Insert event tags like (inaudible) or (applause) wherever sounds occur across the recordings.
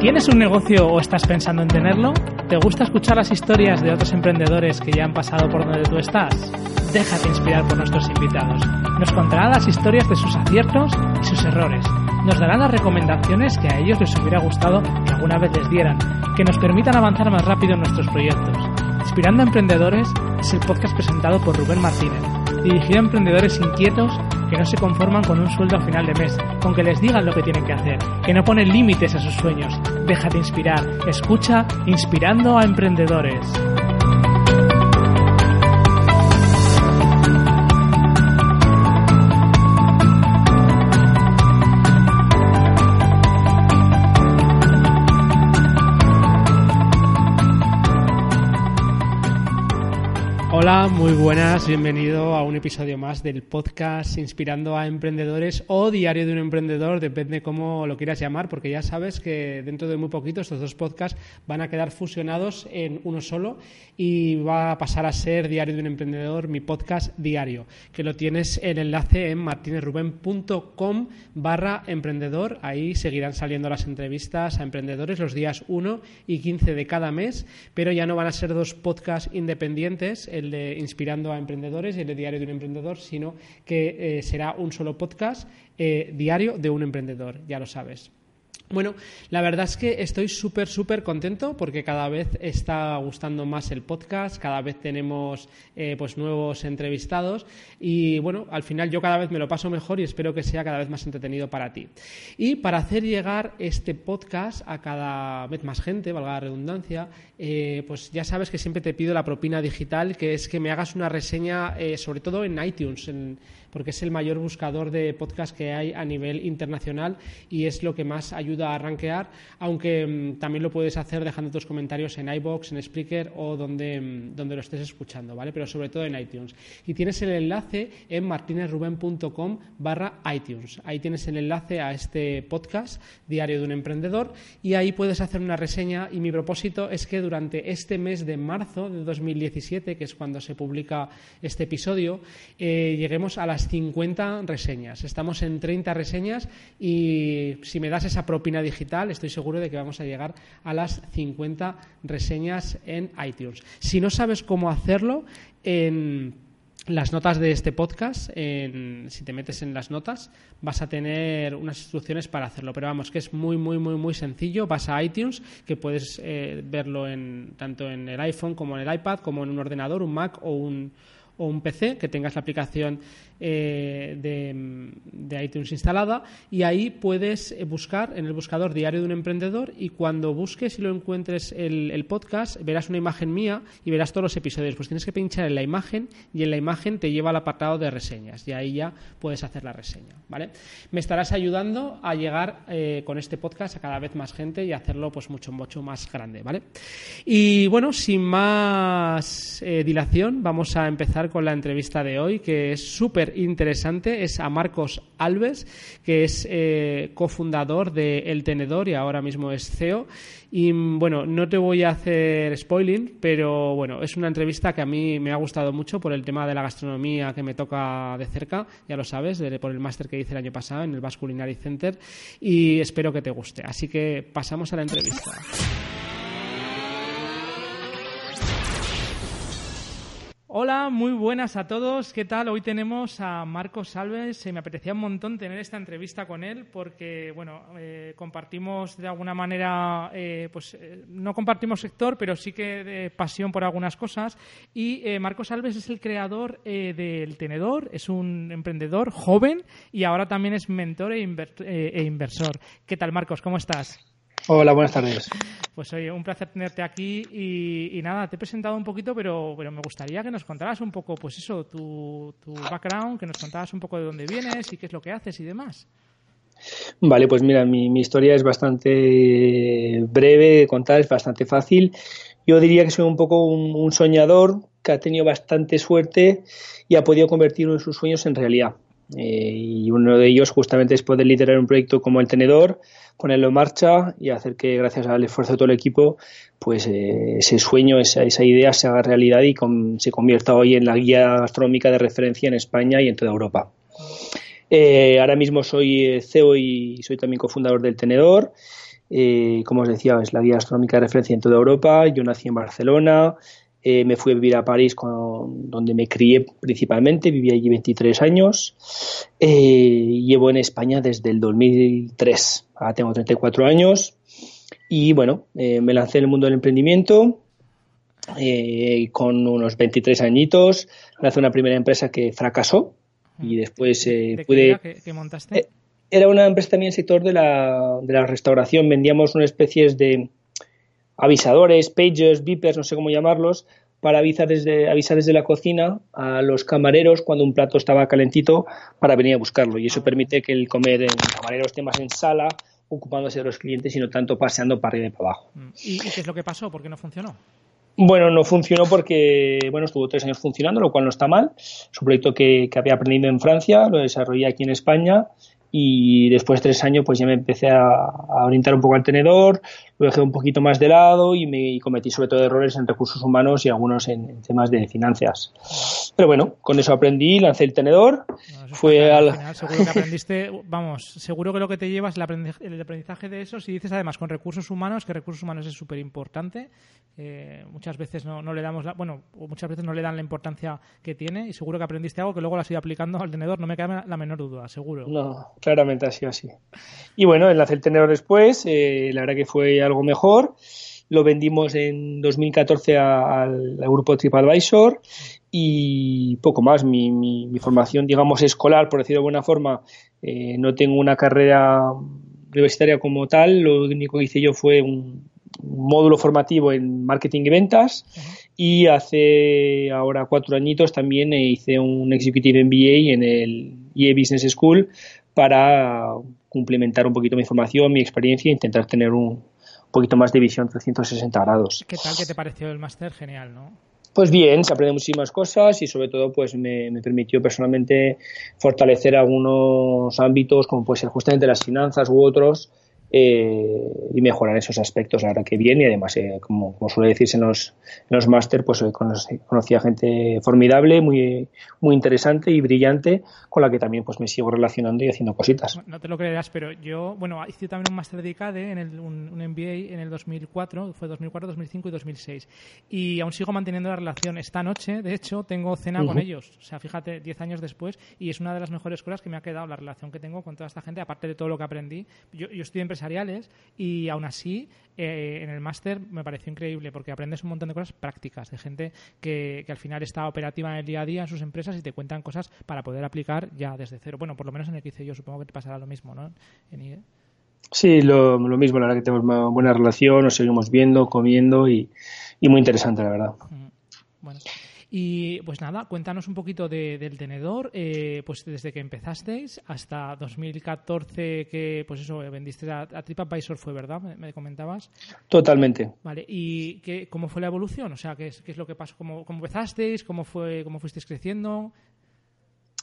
¿Tienes un negocio o estás pensando en tenerlo? ¿Te gusta escuchar las historias de otros emprendedores que ya han pasado por donde tú estás? Déjate inspirar por nuestros invitados. Nos contarán las historias de sus aciertos y sus errores. Nos darán las recomendaciones que a ellos les hubiera gustado que alguna vez les dieran, que nos permitan avanzar más rápido en nuestros proyectos. Inspirando a Emprendedores es el podcast presentado por Rubén Martínez, dirigido a emprendedores inquietos que no se conforman con un sueldo a final de mes, con que les digan lo que tienen que hacer, que no ponen límites a sus sueños. Déjate inspirar. Escucha Inspirando a Emprendedores. Hola, muy buenas, bienvenido a un episodio más del podcast Inspirando a Emprendedores o Diario de un Emprendedor, depende cómo lo quieras llamar, porque ya sabes que dentro de muy poquito estos dos podcasts van a quedar fusionados en uno solo y va a pasar a ser Diario de un Emprendedor, mi podcast diario, que lo tienes el enlace en martinezruben.com barra emprendedor, ahí seguirán saliendo las entrevistas a emprendedores los días 1 y 15 de cada mes, pero ya no van a ser dos podcasts independientes, de Inspirando a Emprendedores y el de Diario de un Emprendedor, sino que eh, será un solo podcast eh, diario de un emprendedor, ya lo sabes. Bueno, la verdad es que estoy súper, súper contento porque cada vez está gustando más el podcast, cada vez tenemos eh, pues nuevos entrevistados y bueno, al final yo cada vez me lo paso mejor y espero que sea cada vez más entretenido para ti. Y para hacer llegar este podcast a cada vez más gente, valga la redundancia, eh, pues ya sabes que siempre te pido la propina digital, que es que me hagas una reseña, eh, sobre todo en iTunes, en, porque es el mayor buscador de podcast que hay a nivel internacional y es lo que más ayuda a rankear, aunque mm, también lo puedes hacer dejando tus comentarios en iBox, en Spreaker o donde, mm, donde lo estés escuchando, ¿vale? Pero sobre todo en iTunes. Y tienes el enlace en martinezruben.com barra iTunes. Ahí tienes el enlace a este podcast, Diario de un Emprendedor, y ahí puedes hacer una reseña y mi propósito es que durante este mes de marzo de 2017, que es cuando se publica este episodio, eh, lleguemos a las 50 reseñas. Estamos en 30 reseñas y si me das esa propina digital, estoy seguro de que vamos a llegar a las 50 reseñas en iTunes. Si no sabes cómo hacerlo, en las notas de este podcast, si te metes en las notas, vas a tener unas instrucciones para hacerlo. Pero vamos, que es muy, muy, muy, muy sencillo. Vas a iTunes, que puedes eh, verlo en, tanto en el iPhone como en el iPad, como en un ordenador, un Mac o un, o un PC, que tengas la aplicación eh, de, iTunes instalada y ahí puedes eh, buscar en el buscador Diario de un Emprendedor y cuando busques y lo encuentres el, podcast verás una imagen mía y verás todos los episodios. Pues tienes que pinchar en la imagen y en la imagen te lleva al apartado de reseñas y ahí ya puedes hacer la reseña. ¿vale? Me estarás ayudando a llegar eh, con este podcast a cada vez más gente y hacerlo pues mucho, mucho más grande. ¿vale? Y bueno, sin más dilación, vamos a empezar con la entrevista de hoy que es súper interesante es a Marcos Alves, que es eh, cofundador de El Tenedor y ahora mismo es CEO. Y bueno, no te voy a hacer spoiling, pero bueno, es una entrevista que a mí me ha gustado mucho por el tema de la gastronomía que me toca de cerca, ya lo sabes, por el máster que hice el año pasado en el Basque Center y espero que te guste. Así que pasamos a la entrevista. Hola, muy buenas a todos. ¿Qué tal? Hoy tenemos a Marcos Salves. me apetecía un montón tener esta entrevista con él porque, bueno, eh, compartimos de alguna manera, eh, pues eh, no compartimos sector, pero sí que de pasión por algunas cosas. Y Marcos Alves es el creador del Tenedor, es un emprendedor joven y ahora también es mentor e, e inversor. ¿Qué tal, Marcos? ¿Cómo estás? Hola, buenas tardes. Pues oye, un placer tenerte aquí y, nada, te he presentado un poquito, pero, pero me gustaría que nos contaras un poco, pues eso, tu, tu background, que nos contaras un poco de dónde vienes y qué es lo que haces y demás. Vale, pues mira, mi, mi historia es bastante breve de contar, es bastante fácil. Yo diría que soy un poco un, soñador que ha tenido bastante suerte y ha podido convertir uno de sus sueños en realidad. Eh, y uno de ellos justamente es poder liderar un proyecto como el Tenedor, ponerlo en marcha y hacer que gracias al esfuerzo de todo el equipo, pues eh, ese sueño, esa, esa, idea se haga realidad y se convierta hoy en la guía gastronómica de referencia en España y en toda Europa. Eh, ahora mismo soy CEO y soy también cofundador del Tenedor eh, como os decía, es la guía astronómica de referencia en toda Europa. Yo nací en Barcelona, eh, me fui a vivir a París, donde me crié principalmente, viví allí 23 años. Eh, llevo en España desde el 2003, ahora tengo 34 años. Y bueno, me lancé en el mundo del emprendimiento. con unos 23 añitos, lancé una primera empresa que fracasó y después pude. ¿Qué, montaste? era una empresa también en el sector de la, de la restauración. Vendíamos una especie de avisadores, pagers, beepers, no sé cómo llamarlos, para avisar desde, avisar desde la cocina a los camareros cuando un plato estaba calentito para venir a buscarlo. Y eso permite que el comer en camarero esté más en sala, ocupándose de los clientes y no tanto paseando para arriba y para abajo. Mm. ¿Y, qué es lo que pasó? ¿Por qué no funcionó? Bueno, no funcionó porque, bueno, estuvo tres años funcionando, lo cual no está mal. Es un proyecto que, que había aprendido en Francia, lo desarrollé aquí en España y después de tres años pues ya me empecé a, orientar un poco al tenedor, lo dejé un poquito más de lado y me cometí sobre todo errores en recursos humanos y algunos en, temas de finanzas. Pero bueno, con eso aprendí, lancé el tenedor. fue al... seguro que aprendiste, vamos, seguro que lo que te llevas el aprendizaje, el aprendizaje de eso, si dices además con recursos humanos, que recursos humanos es súper importante, eh, muchas veces no, no, le damos la, bueno, muchas veces no le dan la importancia que tiene y seguro que aprendiste algo que luego lo has ido aplicando al tenedor, no me cabe la menor duda, seguro. No, claramente ha sido así. Y bueno, enlace el tenedor después, eh, la verdad que fue algo mejor. Lo vendimos en 2014 al, grupo TripAdvisor y poco más. Mi, mi, formación, digamos, escolar, por decirlo de alguna forma, eh, no tengo una carrera universitaria como tal. Lo único que hice yo fue un, módulo formativo en marketing y ventas y hace ahora cuatro añitos también hice un Executive MBA en el EA Business School para complementar un poquito mi formación, mi experiencia e intentar tener un poquito más de visión 360 grados. ¿Qué tal que te pareció el máster? Genial, ¿no? Pues bien, se aprende muchísimas cosas y sobre todo pues me, me, permitió personalmente fortalecer algunos ámbitos como puede ser justamente las finanzas u otros eh, y mejorar esos aspectos ahora que viene. Y además eh, como, suele decirse en los, en los máster pues eh, conocía gente formidable muy muy interesante y brillante con la que también pues me sigo relacionando y haciendo cositas. No te lo creerás pero yo bueno hice también un máster de ICADE en el, un, MBA en el 2004 fue 2004 2005 y 2006 y aún sigo manteniendo la relación. Esta noche de hecho tengo cena con ellos. O sea fíjate 10 años después y es una de las mejores cosas que me ha quedado la relación que tengo con toda esta gente aparte de todo lo que aprendí. Yo, yo estoy en empresariales y aún así eh, en el máster me pareció increíble porque aprendes un montón de cosas prácticas de gente que, que, al final está operativa en el día a día en sus empresas y te cuentan cosas para poder aplicar ya desde cero. Bueno, por lo menos en el que hice yo, supongo que te pasará lo mismo, ¿no? Sí, lo, lo, mismo, la verdad que tenemos una buena relación, nos seguimos viendo, comiendo y, y muy interesante, la verdad. Bueno. Y pues nada, cuéntanos un poquito del tenedor, eh, pues desde que empezasteis hasta 2014 que pues eso vendiste a, TripAdvisor fue, ¿verdad? Me, comentabas. Totalmente. Vale, ¿y qué, cómo fue la evolución? O sea, ¿qué es, qué es lo que pasó? ¿Cómo, cómo empezasteis? ¿Cómo, fue, ¿Cómo fuisteis creciendo?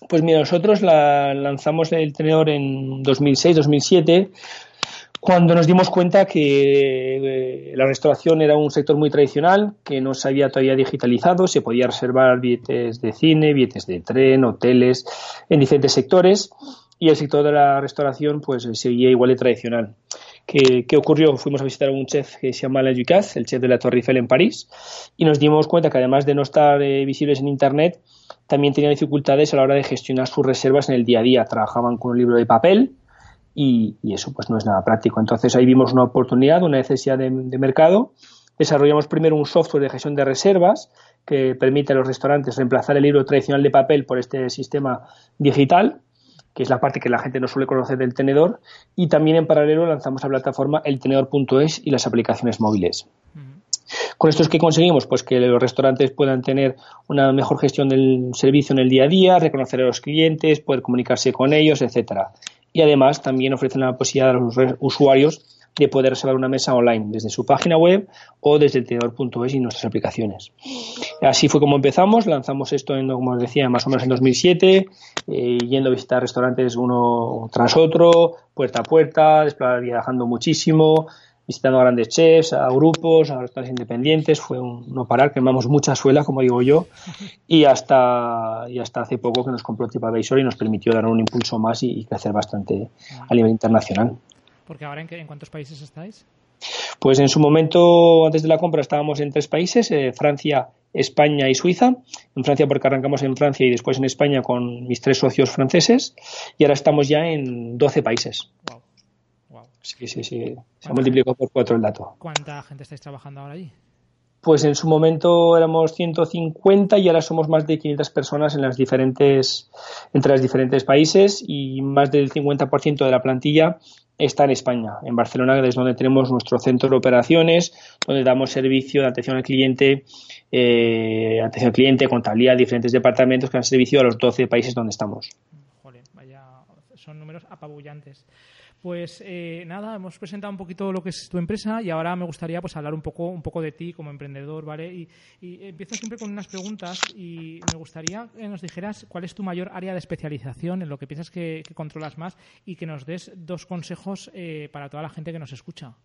Pues mira, nosotros la lanzamos el tenedor en 2006-2007 cuando nos dimos cuenta que eh, la restauración era un sector muy tradicional, que no se había todavía digitalizado, se podía reservar billetes de cine, billetes de tren, hoteles, en diferentes sectores, y el sector de la restauración pues seguía igual de tradicional. ¿Qué, ocurrió? Fuimos a visitar a un chef que se llama Alain Ducasse, el chef de la Torre Eiffel en París, y nos dimos cuenta que además de no estar eh, visibles en Internet, también tenían dificultades a la hora de gestionar sus reservas en el día a día. Trabajaban con un libro de papel, y, eso pues no es nada práctico. Entonces ahí vimos una oportunidad, una necesidad de, mercado. Desarrollamos primero un software de gestión de reservas que permite a los restaurantes reemplazar el libro tradicional de papel por este sistema digital que es la parte que la gente no suele conocer del tenedor, y también en paralelo lanzamos la plataforma eltenedor.es y las aplicaciones móviles. Con esto es que conseguimos pues que los restaurantes puedan tener una mejor gestión del servicio en el día a día, reconocer a los clientes, poder comunicarse con ellos, etcétera. Y además también ofrecen la posibilidad a los usuarios de poder reservar una mesa online desde su página web o desde el tenedor.es y nuestras aplicaciones. Así fue como empezamos, lanzamos esto, en, como os decía, más o menos en 2007, eh, yendo a visitar restaurantes uno tras otro, puerta a puerta, viajando muchísimo, visitando a grandes chefs, a grupos, a restaurantes independientes, fue un no parar, quemamos mucha suela, como digo yo, y hasta, y hasta hace poco que nos compró TripAdvisor y nos permitió dar un impulso más y, y crecer bastante a nivel internacional. Porque ahora, ¿en, qué, en cuántos países estáis? Pues en su momento, antes de la compra, estábamos en tres países, eh, Francia, España y Suiza. En Francia porque arrancamos en Francia y después en España con mis tres socios franceses. Y ahora estamos ya en 12 países. Wow. Sí, sí, sí. Se ha multiplicado por cuatro el dato. ¿Cuánta gente estáis trabajando ahora allí? Pues en su momento éramos 150 y ahora somos más de 500 personas en las diferentes, entre los diferentes países y más del 50% de la plantilla está en España, en Barcelona, que es donde tenemos nuestro centro de operaciones, donde damos servicio de atención al cliente, eh, atención al cliente, contabilidad, diferentes departamentos que dan servicio a los 12 países donde estamos. Joder, vaya, son números apabullantes. Pues eh, nada, hemos presentado un poquito lo que es tu empresa y ahora me gustaría pues hablar un poco, un poco de ti como emprendedor, ¿vale? Y, empiezo siempre con unas preguntas y me gustaría que nos dijeras cuál es tu mayor área de especialización, en lo que piensas que, controlas más y que nos des dos consejos eh, para toda la gente que nos escucha.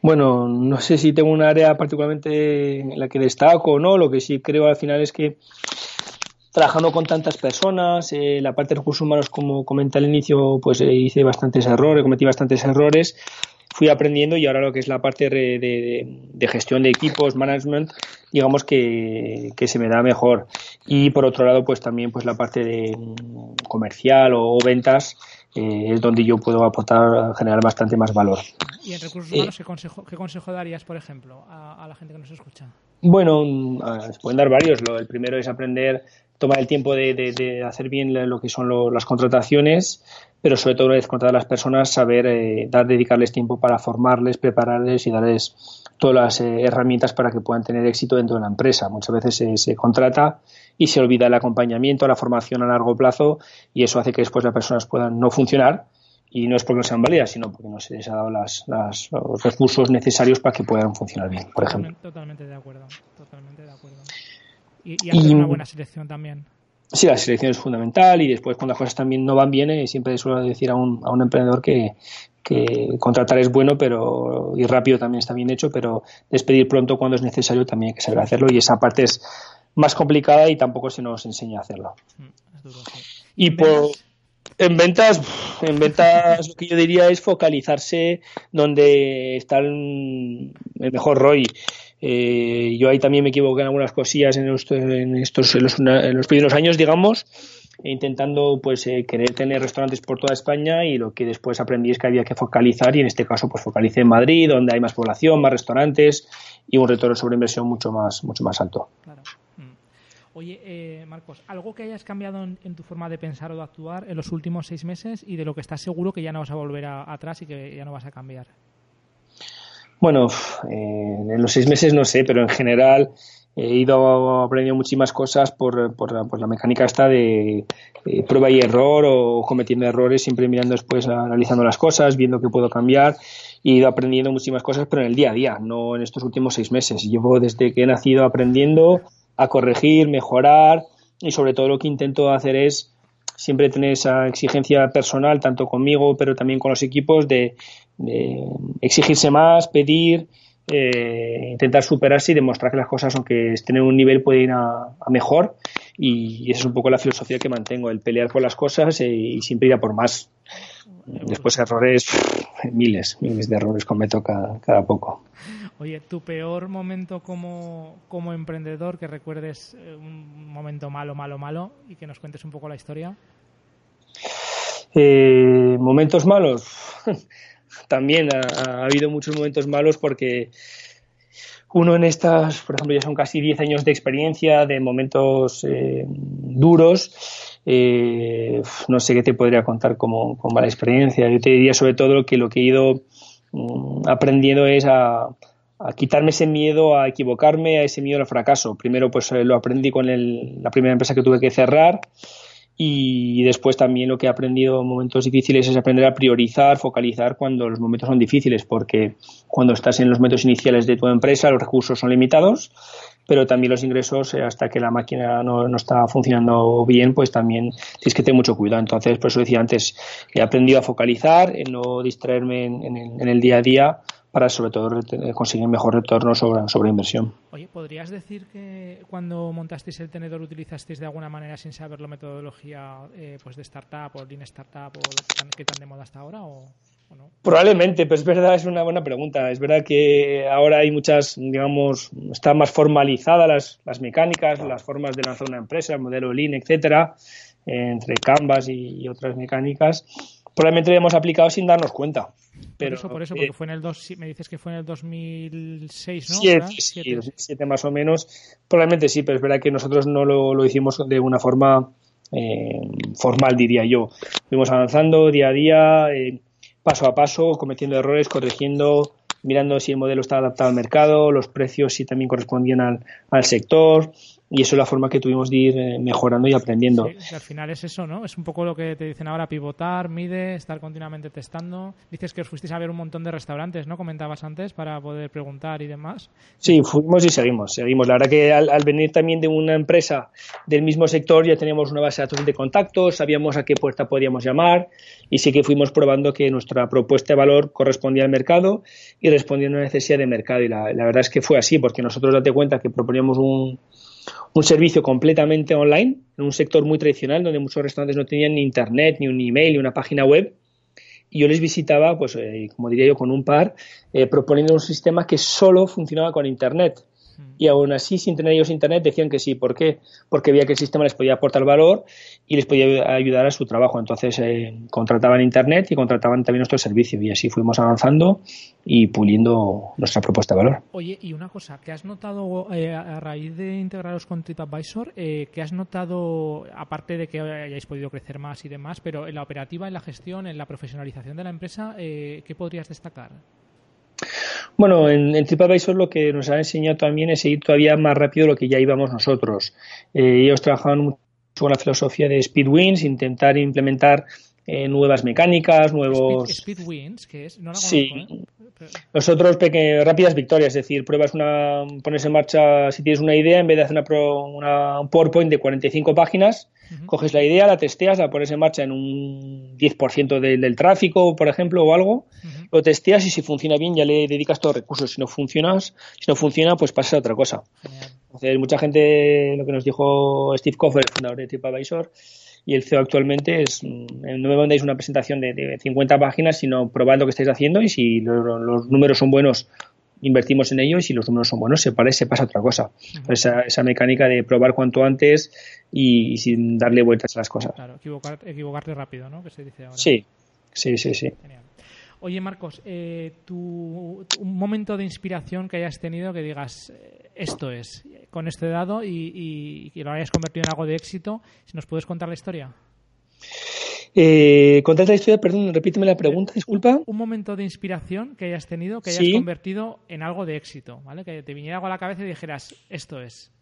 Bueno, no sé si tengo un área particularmente en la que destaco o no, lo que sí creo al final es que trabajando con tantas personas, eh, la parte de recursos humanos, como comenté al inicio, pues eh, hice bastantes errores, cometí bastantes errores, fui aprendiendo y ahora lo que es la parte de, gestión de equipos, management, digamos que, se me da mejor. Y por otro lado, pues también pues la parte de mm, comercial o, ventas eh, es donde yo puedo aportar, generar bastante más valor. ¿Y en recursos humanos ¿qué, consejo, qué consejo darías, por ejemplo, a, la gente que nos escucha? Bueno, mm, se pueden dar varios. El primero es aprender tomar el tiempo de, hacer bien lo que son las contrataciones, pero sobre todo una vez contratar a las personas, saber eh, dar, dedicarles tiempo para formarles, prepararles y darles todas las eh, herramientas para que puedan tener éxito dentro de la empresa. Muchas veces se, contrata y se olvida el acompañamiento, la formación a largo plazo y eso hace que después las personas puedan no funcionar y no es porque no sean válidas, sino porque no se les ha dado las, los recursos necesarios para que puedan funcionar bien, por ejemplo. Totalmente de acuerdo, totalmente de acuerdo y, hacer una buena selección también. Sí, la selección es fundamental y después cuando las cosas también no van bien, eh, siempre suelo decir a un, a un emprendedor que, que contratar es bueno pero y rápido también está bien hecho, pero despedir pronto cuando es necesario también hay que saber hacerlo y esa parte es más complicada y tampoco se nos enseña a hacerlo. Mm, y por, en ventas, en ventas lo que yo diría es focalizarse donde está el, mejor ROI. Eh, yo ahí también me equivoqué en algunas cosillas en, estos, en, estos, en los, primeros años, digamos, intentando pues eh, querer tener restaurantes por toda España y lo que después aprendí es que había que focalizar y en este caso pues focalicé en Madrid, donde hay más población, más restaurantes y un retorno sobre inversión mucho más, mucho más alto. Claro. Oye, eh, Marcos, ¿algo que hayas cambiado en, tu forma de pensar o de actuar en los últimos seis meses y de lo que estás seguro que ya no vas a volver atrás y que ya no vas a cambiar? Bueno, eh, en los seis meses no sé, pero en general he ido aprendiendo muchísimas cosas por, por, la mecánica esta de prueba y error o cometiendo errores, siempre mirando después, analizando las cosas, viendo qué puedo cambiar. He ido aprendiendo muchísimas cosas, pero en el día a día, no en estos últimos seis meses. Llevo desde que he nacido aprendiendo a corregir, mejorar y sobre todo lo que intento hacer es siempre tener esa exigencia personal, tanto conmigo, pero también con los equipos, de, exigirse más, pedir, eh, intentar superarse y demostrar que las cosas, aunque estén en un nivel, pueden ir a, mejor. Y esa es un poco la filosofía que mantengo, el pelear por las cosas eh, y siempre ir a por más. Después errores, miles, miles de errores cometo cada, cada poco. Oye, tu peor momento como, como emprendedor, que recuerdes eh, un momento malo, malo, malo y que nos cuentes un poco la historia. Eh, momentos malos. (laughs) También ha, habido muchos momentos malos porque uno en estas, por ejemplo, ya son casi 10 años de experiencia, de momentos eh, duros. Eh, no sé qué te podría contar como, como mala experiencia. Yo te diría sobre todo que lo que he ido mm, aprendiendo es a, quitarme ese miedo a equivocarme, a ese miedo al fracaso. Primero, pues lo aprendí con la primera empresa que tuve que cerrar y después también lo que he aprendido en momentos difíciles es aprender a priorizar, focalizar cuando los momentos son difíciles, porque cuando estás en los momentos iniciales de tu empresa los recursos son limitados, pero también los ingresos, eh, hasta que la máquina no, no está funcionando bien, pues también tienes que tener mucho cuidado. Entonces, por eso decía antes, he aprendido a focalizar, en no distraerme en el día a día para sobre todo conseguir mejor retorno sobre, sobre inversión. Oye, ¿podrías decir que cuando montasteis el tenedor utilizasteis de alguna manera sin saber la metodología eh, pues de startup o lean startup o que tan de moda hasta ahora o, no? Probablemente, pero es verdad, es una buena pregunta. Es verdad que ahora hay muchas, digamos, están más formalizadas las, las mecánicas, las formas de lanzar una empresa, el modelo lean, etcétera, entre Canvas y, otras mecánicas. Probablemente lo hemos aplicado sin darnos cuenta. Pero, por eso, por eso, porque fue en el dos, me dices que fue en el 2006, ¿no? Siete, sí, 2007 más o menos. Probablemente sí, pero es verdad que nosotros no lo, lo hicimos de una forma eh, formal, diría yo. Fuimos avanzando día a día, eh, paso a paso, cometiendo errores, corrigiendo, mirando si el modelo estaba adaptado al mercado, los precios si también correspondían al, al sector y eso es la forma que tuvimos de ir eh, mejorando y aprendiendo. Sí, al final es eso, ¿no? Es un poco lo que te dicen ahora, pivotar, mide, estar continuamente testando. Dices que os fuisteis a ver un montón de restaurantes, ¿no? Comentabas antes, para poder preguntar y demás. Sí, fuimos y seguimos, seguimos. La verdad que al, venir también de una empresa del mismo sector ya teníamos una base de datos de contactos, sabíamos a qué puerta podíamos llamar y sí que fuimos probando que nuestra propuesta de valor correspondía al mercado y respondía a una necesidad de mercado. Y la, la verdad es que fue así, porque nosotros date cuenta que proponíamos un un servicio completamente online, en un sector muy tradicional donde muchos restaurantes no tenían ni internet, ni un email, ni una página web. Y yo les visitaba, pues, eh, como diría yo, con un par, eh, proponiendo un sistema que solo funcionaba con internet y aún así, sin tener ellos internet, decían que sí. ¿Por qué? Porque veía que el sistema les podía aportar valor y les podía ayudar a su trabajo. Entonces, eh, contrataban internet y contrataban también nuestro servicio. Y así fuimos avanzando y puliendo nuestra propuesta de valor. Oye, y una cosa, ¿qué has notado eh, a raíz de integraros con TripAdvisor? Eh, ¿Qué has notado, aparte de que hayáis podido crecer más y demás, pero en la operativa, en la gestión, en la profesionalización de la empresa, eh, ¿qué podrías destacar? Bueno, en, en, TripAdvisor lo que nos ha enseñado también es ir todavía más rápido de lo que ya íbamos nosotros. Eh, ellos trabajaban mucho con la filosofía de Speed Wins, intentar implementar eh, nuevas mecánicas, nuevos... Speed, Wins, que es... No sí. ¿eh? Nosotros, rápidas victorias, es decir, pruebas una... pones en marcha, si tienes una idea, en vez de hacer una, un PowerPoint de 45 páginas, coges la idea, la testeas, la pones en marcha en un 10% del tráfico, por ejemplo, o algo, lo testeas y si funciona bien ya le dedicas todos los recursos. Si no funcionas, si no funciona, pues pasa a otra cosa. Entonces, mucha gente, lo que nos dijo Steve Koffer, fundador de TripAdvisor, y el CEO actualmente es, mm, no me mandáis una presentación de, 50 páginas, sino probad lo que estáis haciendo y si los números son buenos invertimos en ello y si los números son buenos se, parece, pasa otra cosa. esa, esa, mecánica de probar cuanto antes y, sin darle vueltas a las cosas. Claro, equivocarte rápido, ¿no? Que se dice ahora. Sí, sí, sí, sí. Oye, Marcos, eh, tu, un momento de inspiración que hayas tenido que digas, eh, esto es, con este dado y, que lo hayas convertido en algo de éxito, si nos puedes contar la historia. Eh, la historia, perdón, repíteme la pregunta, disculpa. Un momento de inspiración que hayas tenido, que hayas convertido en algo de éxito, ¿vale? Que te viniera algo a la cabeza y dijeras, esto es.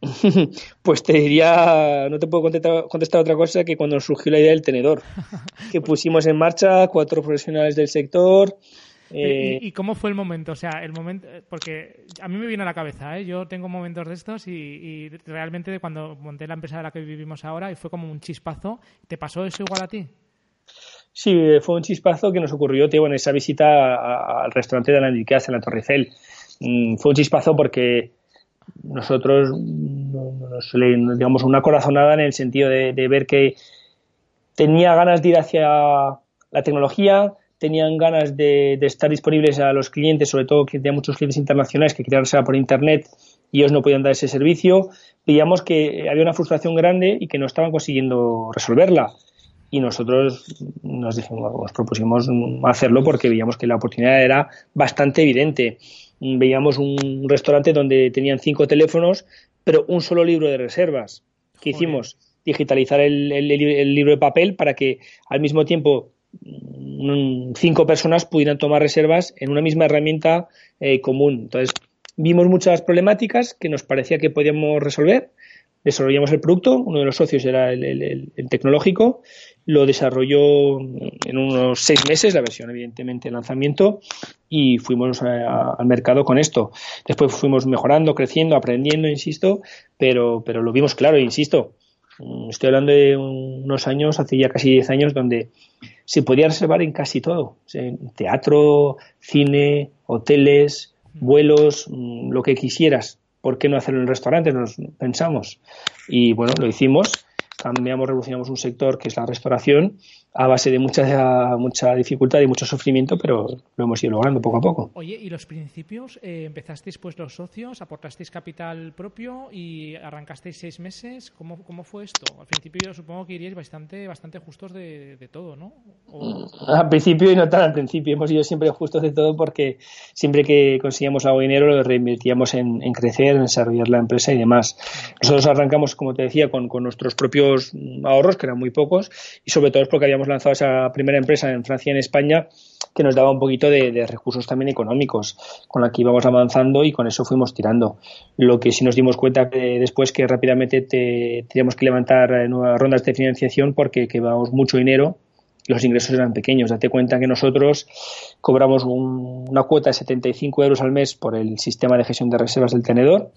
(laughs) Pues te diría, no te puedo contestar, otra cosa que cuando surgió la idea del tenedor, (laughs) que pusimos en marcha cuatro profesionales del sector, eh, ¿Y, cómo fue el momento? O sea, el momento, porque a mí me viene a la cabeza, ¿eh? yo tengo momentos de estos y, realmente cuando monté la empresa de la que vivimos ahora y fue como un chispazo, ¿te pasó eso igual a ti? Sí, fue un chispazo que nos ocurrió tío, en esa visita al restaurante de la Enriquez en la Torre Eiffel. Mm, fue un chispazo porque nosotros nos, digamos una corazonada en el sentido de, ver que tenía ganas de ir hacia la tecnología, tenían ganas de, estar disponibles a los clientes, sobre todo que tenía muchos clientes internacionales que querían reservar por internet y ellos no podían dar ese servicio, veíamos que había una frustración grande y que no estaban consiguiendo resolverla. Y nosotros nos, dijimos, nos propusimos hacerlo porque veíamos que la oportunidad era bastante evidente. Veíamos un restaurante donde tenían cinco teléfonos, pero un solo libro de reservas. ¿Qué hicimos? digitalizar el, libro de papel para que al mismo tiempo mm, cinco personas pudieran tomar reservas en una misma herramienta eh, común. Entonces, vimos muchas problemáticas que nos parecía que podíamos resolver. Desarrollamos el producto, uno de los socios era el, tecnológico, lo desarrolló en unos seis meses, la versión evidentemente de lanzamiento, y fuimos al mercado con esto. Después fuimos mejorando, creciendo, aprendiendo, insisto, pero, pero lo vimos claro, insisto. Mm, estoy hablando de unos años, hace ya casi diez años, donde se podía reservar en casi todo. teatro, cine, hoteles, vuelos, mm, lo que quisieras. ¿Por qué no hacerlo en restaurantes? Nos pensamos. Y bueno, lo hicimos. Cambiamos, revolucionamos un sector que es la restauración a base de mucha, mucha dificultad y mucho sufrimiento, pero lo hemos ido logrando poco a poco. Oye, ¿y los principios? Eh, ¿Empezasteis pues los socios, aportasteis capital propio y arrancasteis seis meses? ¿Cómo, cómo fue esto? Al principio yo supongo que iríais bastante, bastante justos de, todo, ¿no? Al principio y no tan al principio. Hemos ido siempre justos de todo porque siempre que conseguíamos algo de dinero lo reinvertíamos en, crecer, en desarrollar la empresa y demás. Nosotros arrancamos, como te decía, con, con nuestros propios ahorros, que eran muy pocos, y sobre todo es porque habíamos lanzado esa primera empresa en Francia y en España que nos daba un poquito de, recursos también económicos con la que íbamos avanzando y con eso fuimos tirando. Lo que sí nos dimos cuenta que después que rápidamente teníamos que levantar nuevas rondas de financiación porque quedábamos mucho dinero los ingresos eran pequeños. Date cuenta que nosotros cobramos una cuota de 75 euros al mes por el sistema de gestión de reservas del tenedor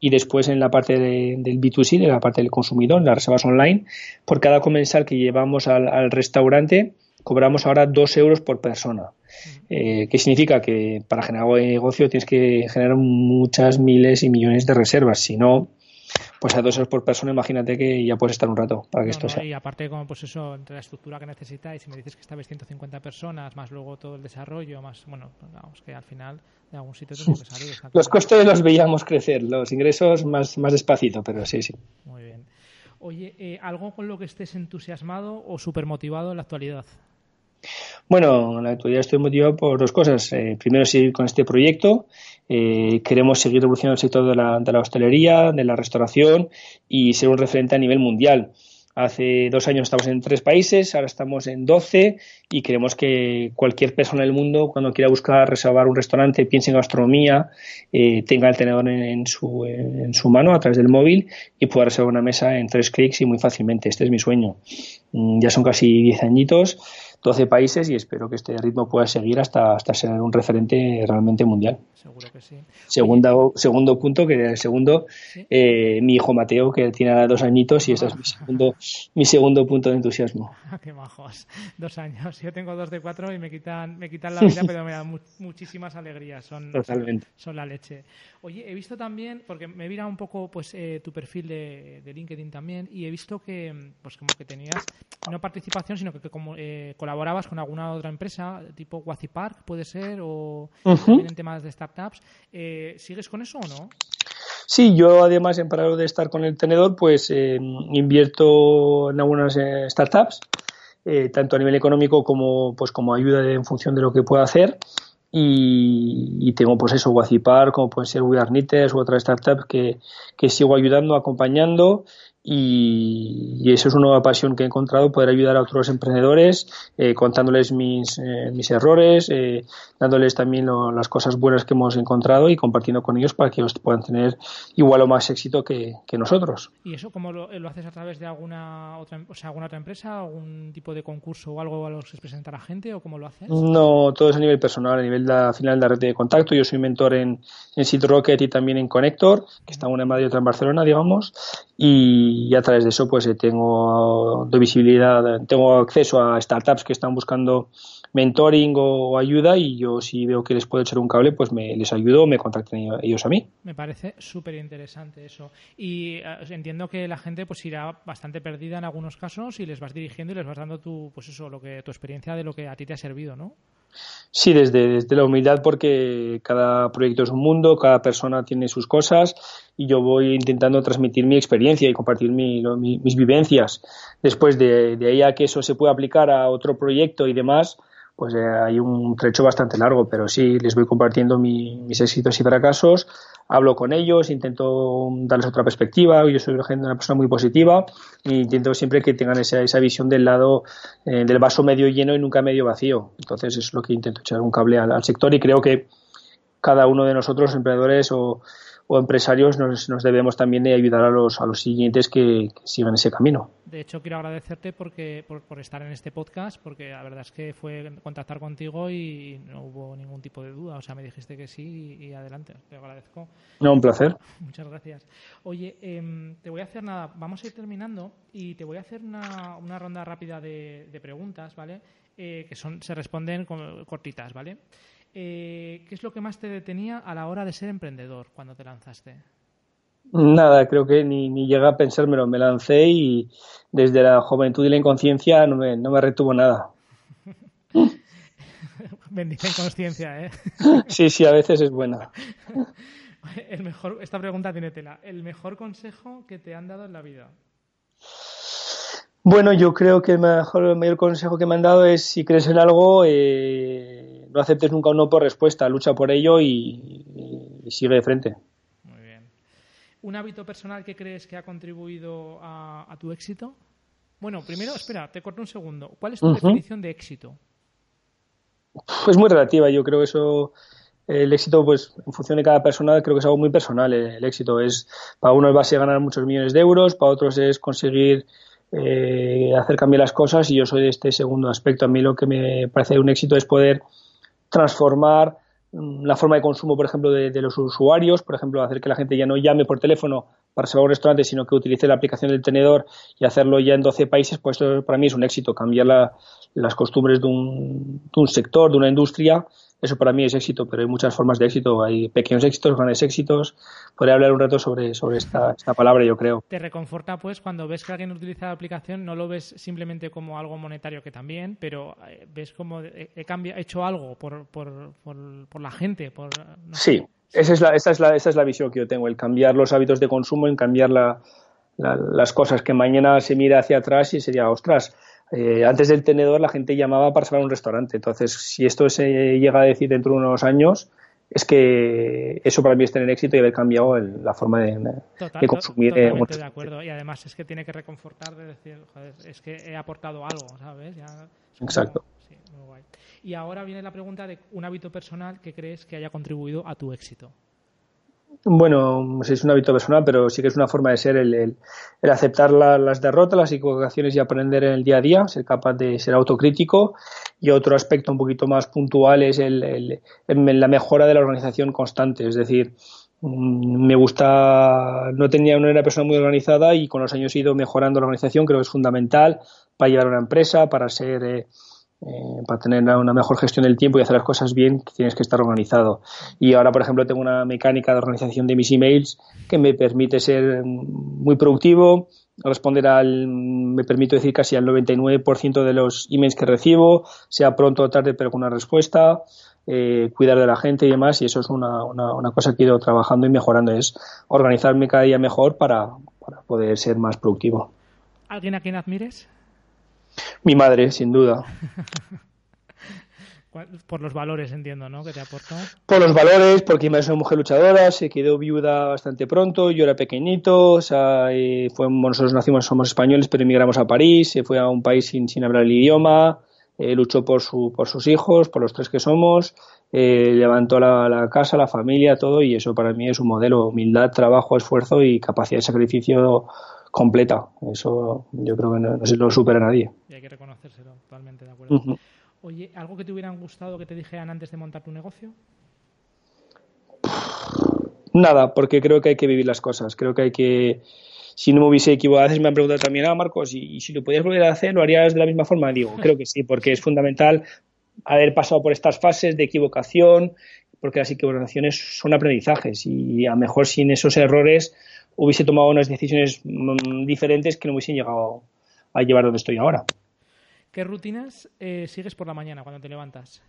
y después en la parte del B2C, de la parte del consumidor, las reservas online, por cada comensal que llevamos al, restaurante, cobramos ahora 2 euros por persona. Eh, ¿Qué significa? Que para generar negocio tienes que generar muchas miles y millones de reservas. Si no, pues a dos euros por persona, imagínate que ya puedes estar un rato para que esto sea. Y aparte, como pues eso, entre la estructura que necesitáis, si me dices que estabais 150 personas, más luego todo el desarrollo, más, bueno, vamos, que al final de algún sitio tengo que salir. (laughs) los costes los veíamos crecer, los ingresos más, más despacito, pero sí, sí. Muy bien. Oye, eh, ¿algo con lo que estés entusiasmado o súper motivado en la actualidad? Bueno, en la actualidad estoy motivado por dos cosas. Eh, primero, seguir con este proyecto. Eh, queremos seguir revolucionando el sector de la, de la, hostelería, de la restauración y ser un referente a nivel mundial. Hace dos años estamos en tres países, ahora estamos en doce y queremos que cualquier persona del mundo, cuando quiera buscar reservar un restaurante, piense en gastronomía, eh, tenga el tenedor en, su, en su mano a través del móvil y pueda reservar una mesa en tres clics y muy fácilmente. Este es mi sueño. Mm, ya son casi diez añitos 12 países y espero que este ritmo pueda seguir hasta, hasta ser un referente realmente mundial. Seguro que sí. Segundo, segundo punto, que el segundo, eh, mi hijo Mateo, que tiene dos añitos y ese es mi segundo, mi segundo punto de entusiasmo. (laughs) Qué majos, dos años. Yo tengo dos de cuatro y me quitan, me quitan la (laughs) vida, pero me dan muchísimas alegrías. Son, Totalmente. Son, la leche. Oye, he visto también, porque me he mirado un poco pues eh, tu perfil de, de, LinkedIn también, y he visto que pues como que tenías no participación, sino que, como eh, colaborabas con alguna otra empresa, tipo Wazipark, puede ser, o también en temas de startups. Eh, ¿Sigues con eso o no? Sí, yo además, en paralelo de estar con el tenedor, pues invierto en algunas startups, tanto a nivel económico como, pues, como ayuda en función de lo que pueda hacer y, tengo pues eso, Wacipar, como pueden ser We u otras startups que, que sigo ayudando, acompañando y, eso es una nueva pasión que he encontrado, poder ayudar a otros emprendedores eh, contándoles mis, eh, mis errores, eh, dándoles también las cosas buenas que hemos encontrado y compartiendo con ellos para que ellos puedan tener igual o más éxito que, nosotros. ¿Y eso cómo lo, haces a través de alguna otra, o sea, alguna otra empresa, algún tipo de concurso o algo a los que presenta la gente o cómo lo haces? No, todo es a nivel personal, a nivel de, final de la red de contacto. Yo soy mentor en, en Seed Rocket y también en Connector, que está una en Madrid y otra en Barcelona, digamos, y y a través de eso pues eh, tengo de visibilidad, tengo acceso a startups que están buscando mentoring o ayuda y yo si veo que les puedo echar un cable pues me les ayudo o me contacten ellos a mí. Me parece súper interesante eso y eh, entiendo que la gente pues irá bastante perdida en algunos casos y les vas dirigiendo y les vas dando tu pues eso lo que tu experiencia de lo que a ti te ha servido, ¿no? Sí, desde, desde la humildad porque cada proyecto es un mundo, cada persona tiene sus cosas y yo voy intentando transmitir mi experiencia y compartir mis vivencias. Después de, de ahí a que eso se pueda aplicar a otro proyecto y demás, pues eh, hay un trecho bastante largo, pero sí les voy compartiendo mis éxitos y fracasos, hablo con ellos, intento darles otra perspectiva, yo soy una persona muy positiva e intento siempre que tengan esa, esa visión del lado eh, del vaso medio lleno y nunca medio vacío. Entonces es lo que intento echar un cable al, al sector y creo que cada uno de nosotros, emprendedores o, o empresarios nos, nos, debemos también de ayudar a los, a los siguientes que, que sigan ese camino. De hecho, quiero agradecerte porque, por, por, estar en este podcast, porque la verdad es que fue contactar contigo y no hubo ningún tipo de duda. O sea, me dijiste que sí y, y adelante. Te agradezco. No, un placer. (laughs) Muchas gracias. Oye, eh, te voy a hacer nada. Vamos a ir terminando y te voy a hacer una, una ronda rápida de, de preguntas, ¿vale? Eh, que son, se responden con, cortitas, ¿vale? Eh, ¿qué es lo que más te detenía a la hora de ser emprendedor cuando te lanzaste? Nada, creo que ni, ni llegué a pensármelo. Me lancé y desde la juventud y la inconsciencia no me, no me retuvo nada. (laughs) Bendita inconsciencia, ¿eh? (laughs) Sí, sí, a veces es buena. (laughs) El mejor, esta pregunta tiene tela. ¿El mejor consejo que te han dado en la vida? Bueno, yo creo que el, mejor, el mayor consejo que me han dado es si crees en algo, eh, no aceptes nunca un no por respuesta, lucha por ello y, y, sigue de frente. Muy bien. ¿Un hábito personal que crees que ha contribuido a, a tu éxito? Bueno, primero, espera, te corto un segundo. ¿Cuál es tu uh -huh. definición de éxito? Es muy relativa, yo creo que eso el éxito, pues en función de cada persona, creo que es algo muy personal. El, éxito es, para unos va a ser ganar muchos millones de euros, para otros es conseguir eh, hacer cambiar las cosas y yo soy de este segundo aspecto. A mí lo que me parece un éxito es poder transformar mm, la forma de consumo, por ejemplo, de, los usuarios, por ejemplo, hacer que la gente ya no llame por teléfono para salvar un restaurante, sino que utilice la aplicación del tenedor y hacerlo ya en 12 países, pues esto para mí es un éxito, cambiar la, las costumbres de un sector, de una industria, eso para mí es éxito, pero hay muchas formas de éxito, hay pequeños éxitos, grandes éxitos. Podría hablar un rato sobre, sobre esta, esta palabra, yo creo. Te reconforta, pues, cuando ves que alguien utiliza la aplicación, no lo ves simplemente como algo monetario, que también, pero eh, ves como he, cambiado, he hecho algo por, por, por, por la gente. Por, no sí, sé. esa es, la, esa, es la, esa es la visión que yo tengo, el cambiar los hábitos de consumo, en cambiar la, la, las cosas que mañana se mira hacia atrás y sería, ostras, eh, antes del tenedor la gente llamaba para salvar un restaurante. Entonces, si esto se llega a decir dentro de unos años, es que eso para mí es tener éxito y haber cambiado el, la forma de, Total, de consumir. Totalmente eh, de acuerdo. Y además es que tiene que reconfortar de decir, joder, es que he aportado algo, ¿sabes? Ya, Exacto. Como, sí, muy guay. Y ahora viene la pregunta de un hábito personal que crees que haya contribuido a tu éxito. Bueno, es un hábito personal, pero sí que es una forma de ser el, el, el aceptar la, las derrotas, las equivocaciones y aprender en el día a día, ser capaz de ser autocrítico. Y otro aspecto un poquito más puntual es el, la mejora de la organización constante. Es decir, mm, me gusta, no tenía no era una persona muy organizada y con los años he ido mejorando la organización, creo que es fundamental para llevar una empresa, para ser eh, eh, para tener una mejor gestión del tiempo y hacer las cosas bien, tienes que estar organizado. Y ahora, por ejemplo, tengo una mecánica de organización de mis emails que me permite ser muy productivo, responder al, me permito decir casi al 99% de los emails que recibo, sea pronto o tarde, pero con una respuesta, eh, cuidar de la gente y demás. Y eso es una, una, una, cosa que he ido trabajando y mejorando, es organizarme cada día mejor para, para poder ser más productivo. ¿Alguien a quien admires? Mi madre, sin duda. (laughs) Por los valores, entiendo, ¿no? Que te aportó. Por los valores, porque mi madre es una mujer luchadora, se quedó viuda bastante pronto, yo era pequeñito, o sea, fue, nosotros nacimos, somos españoles, pero emigramos a París, se fue a un país sin, sin hablar el idioma, eh, luchó por, su, por sus hijos, por los tres que somos, eh, levantó la, la, casa, la familia, todo, y eso para mí es un modelo, humildad, trabajo, esfuerzo y capacidad de sacrificio completa. Eso yo creo que no, no se lo supera nadie. Y hay que reconocérselo, totalmente de acuerdo. Uh -huh. Oye, ¿algo que te hubieran gustado que te dijeran antes de montar tu negocio? Nada, porque creo que hay que vivir las cosas. Creo que hay que. Si no me hubiese equivocado, a veces me han preguntado también, ah, Marcos, ¿y, y si lo pudieras volver a hacer, lo harías de la misma forma? Digo, (laughs) creo que sí, porque es fundamental haber pasado por estas fases de equivocación, porque las equivocaciones son aprendizajes y a lo mejor sin esos errores hubiese tomado unas decisiones diferentes que no hubiesen llegado a llevar donde estoy ahora. ¿Qué rutinas eh, sigues por la mañana cuando te levantas?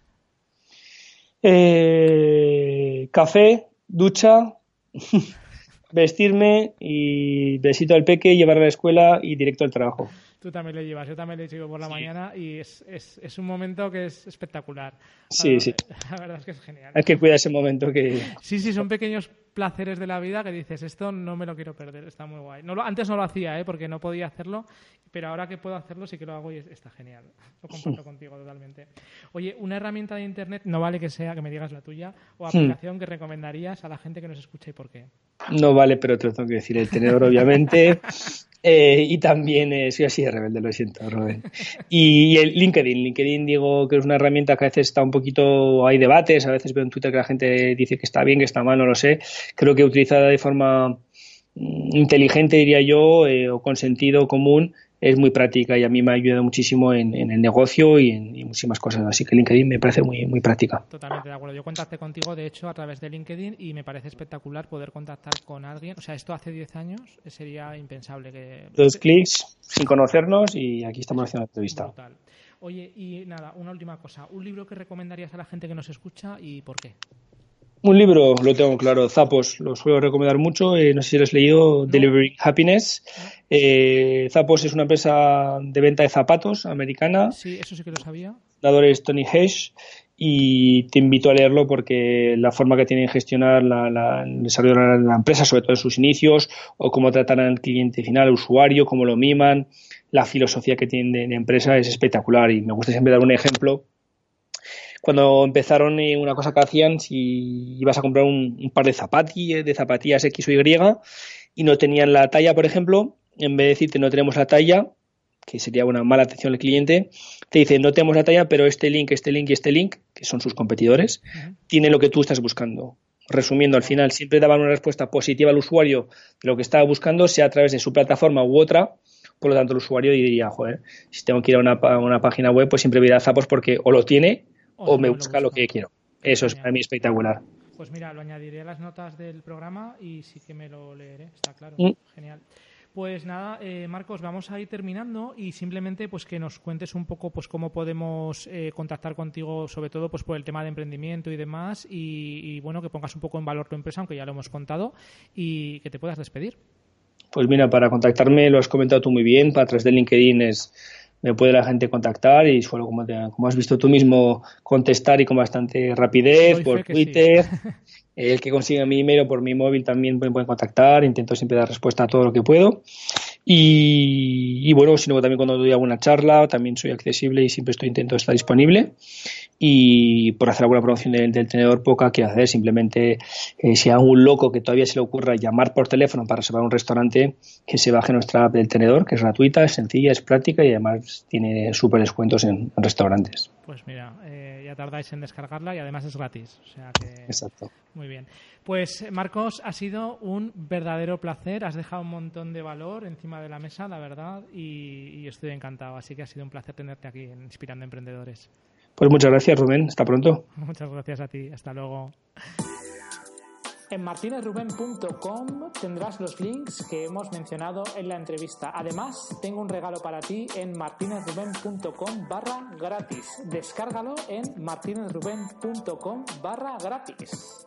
Eh, café, ducha, (laughs) vestirme y besito al peque, llevar a la escuela y directo al trabajo. Tú también le llevas, yo también le llevo por la sí. mañana y es, es, es, un momento que es espectacular. Sí, la, sí. (laughs) La verdad es que es genial. Hay que cuidar ese momento que... Sí, sí, son pequeños placeres de la vida que dices, esto no me lo quiero perder, está muy guay. No antes no lo hacía, ¿eh? porque no podía hacerlo, pero ahora que puedo hacerlo sí que lo hago y está genial. Lo comparto contigo totalmente. Oye, una herramienta de Internet, no vale que sea, que me digas la tuya, o hmm. aplicación que recomendarías a la gente que nos escucha y por qué. No vale, pero te lo tengo que decir. El tenedor, obviamente. (laughs) Eh, y también eh, soy así de rebelde, lo siento, Rubén. Y el LinkedIn. LinkedIn digo que es una herramienta que a veces está un poquito, hay debates, a veces veo en Twitter que la gente dice que está bien, que está mal, no lo sé. Creo que utilizada de forma mm, inteligente, diría yo, eh, o con sentido común, es muy práctica y a mí me ha ayudado muchísimo en, el negocio y en muchísimas cosas. Así que LinkedIn me parece muy, muy práctica. Totalmente de acuerdo. Yo contacté contigo, de hecho, a través de LinkedIn y me parece espectacular poder contactar con alguien. O sea, esto hace 10 años sería impensable. que Dos clics sin conocernos y aquí estamos haciendo la entrevista. Total. Oye, y nada, una última cosa. ¿Un libro que recomendarías a la gente que nos escucha y por qué? Un libro, lo tengo claro, Zapos, lo suelo recomendar mucho, eh, no sé si lo has leído, Delivering Happiness. Eh, Zapos es una empresa de venta de zapatos americana. Sí, eso sí que lo sabía. El es Tony Hesh y te invito a leerlo porque la forma que tienen de gestionar la, el desarrollo de la empresa, sobre todo en sus inicios, o cómo tratan al cliente final, al usuario, cómo lo miman, la filosofía que tienen de empresa es espectacular y me gusta siempre dar un ejemplo cuando empezaron eh, una cosa que hacían, si ibas a comprar un, par de zapatillas, de zapatillas X o Y y no tenían la talla, por ejemplo, en vez de decirte no tenemos la talla, que sería una mala atención al cliente, te dice no tenemos la talla, pero este link, este link y este link, que son sus competidores, tienen lo que tú estás buscando. Resumiendo, al final siempre daban una respuesta positiva al usuario de lo que estaba buscando, sea a través de su plataforma u otra, por lo tanto el usuario diría, joder, si tengo que ir a una, una página web, pues siempre voy a Zapos porque o lo tiene o, me busca lo, que quiero. Eso es para mí espectacular. Pues mira, lo añadiré a las notas del programa y sí que me lo leeré, está claro. Mm. Genial. Pues nada, eh, Marcos, vamos a ir terminando y simplemente pues que nos cuentes un poco pues cómo podemos eh, contactar contigo, sobre todo pues por el tema de emprendimiento y demás, y, y, bueno que pongas un poco en valor tu empresa, aunque ya lo hemos contado, y que te puedas despedir. Pues mira, para contactarme lo has comentado tú muy bien, para través de LinkedIn es me puede la gente contactar y suelo, como, como has visto tú mismo, contestar y con bastante rapidez por Twitter. (laughs) El que consiga mi email o por mi móvil también me pueden contactar. Intento siempre dar respuesta a todo lo que puedo. Y, bueno, si no, también cuando doy alguna charla, también soy accesible y siempre estoy intento estar disponible. Y por hacer alguna promoción del, tenedor, poca que hacer. Simplemente, eh, si a algún loco que todavía se le ocurra llamar por teléfono para reservar un restaurante, que se baje nuestra app del tenedor, que es gratuita, es sencilla, es práctica y además tiene súper descuentos en, restaurantes. Pues mira, ya tardáis en descargarla y además es gratis. O sea que... Exacto. Muy bien. Pues Marcos, ha sido un verdadero placer. Has dejado un montón de valor encima de la mesa, la verdad, y, estoy encantado. Así que ha sido un placer tenerte aquí en Inspirando Emprendedores. Pues muchas gracias, Rubén. Hasta pronto. (laughs) Muchas gracias a ti. Hasta luego. En martinezruben.com tendrás los links que hemos mencionado en la entrevista. Además, tengo un regalo para ti en martinezruben.com barra gratis. Descárgalo en martinezruben.com barra gratis.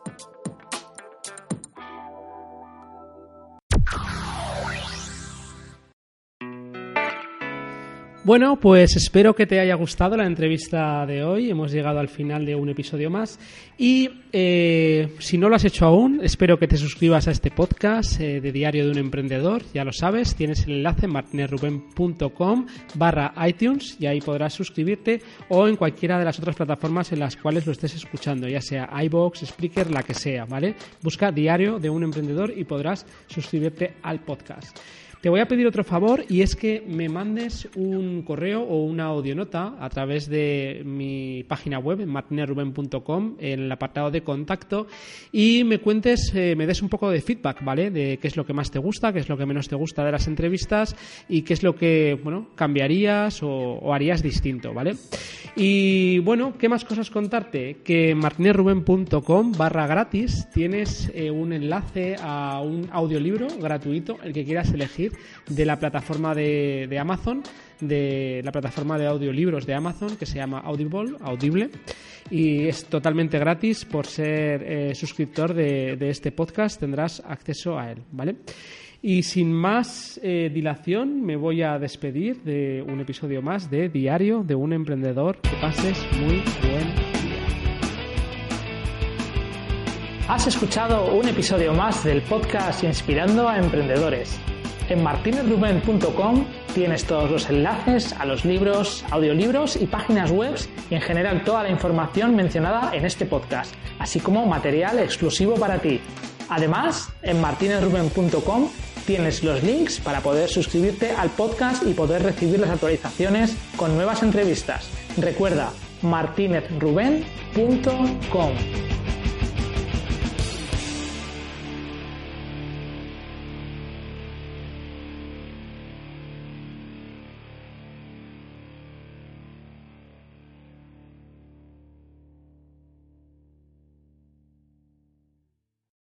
Bueno, pues espero que te haya gustado la entrevista de hoy. Hemos llegado al final de un episodio más. Y eh, si no lo has hecho aún, espero que te suscribas a este podcast eh, de Diario de un Emprendedor. Ya lo sabes, tienes el enlace en martinezruben.com barra iTunes y ahí podrás suscribirte o en cualquiera de las otras plataformas en las cuales lo estés escuchando, ya sea iBox, Spreaker, la que sea, ¿vale? Busca Diario de un Emprendedor y podrás suscribirte al podcast. Te voy a pedir otro favor y es que me mandes un correo o una audionota a través de mi página web, martinerruben.com, en el apartado de contacto y me cuentes, eh, me des un poco de feedback, ¿vale? De qué es lo que más te gusta, qué es lo que menos te gusta de las entrevistas y qué es lo que, bueno, cambiarías o, harías distinto, ¿vale? Y bueno, ¿qué más cosas contarte? Que en martinerruben.com barra gratis tienes eh, un enlace a un audiolibro gratuito, el que quieras elegir de la plataforma de, Amazon, de la plataforma de audiolibros de Amazon que se llama Audible, Audible y es totalmente gratis por ser eh, suscriptor de, este podcast tendrás acceso a él, ¿vale? Y sin más eh, dilación, me voy a despedir de un episodio más de Diario de un Emprendedor. Que pases muy buen Has escuchado un episodio más del podcast Inspirando a Emprendedores. En martinezruben.com tienes todos los enlaces a los libros, audiolibros y páginas web y en general toda la información mencionada en este podcast, así como material exclusivo para ti. Además, en martinezruben.com tienes los links para poder suscribirte al podcast y poder recibir las actualizaciones con nuevas entrevistas. Recuerda martinezruben.com.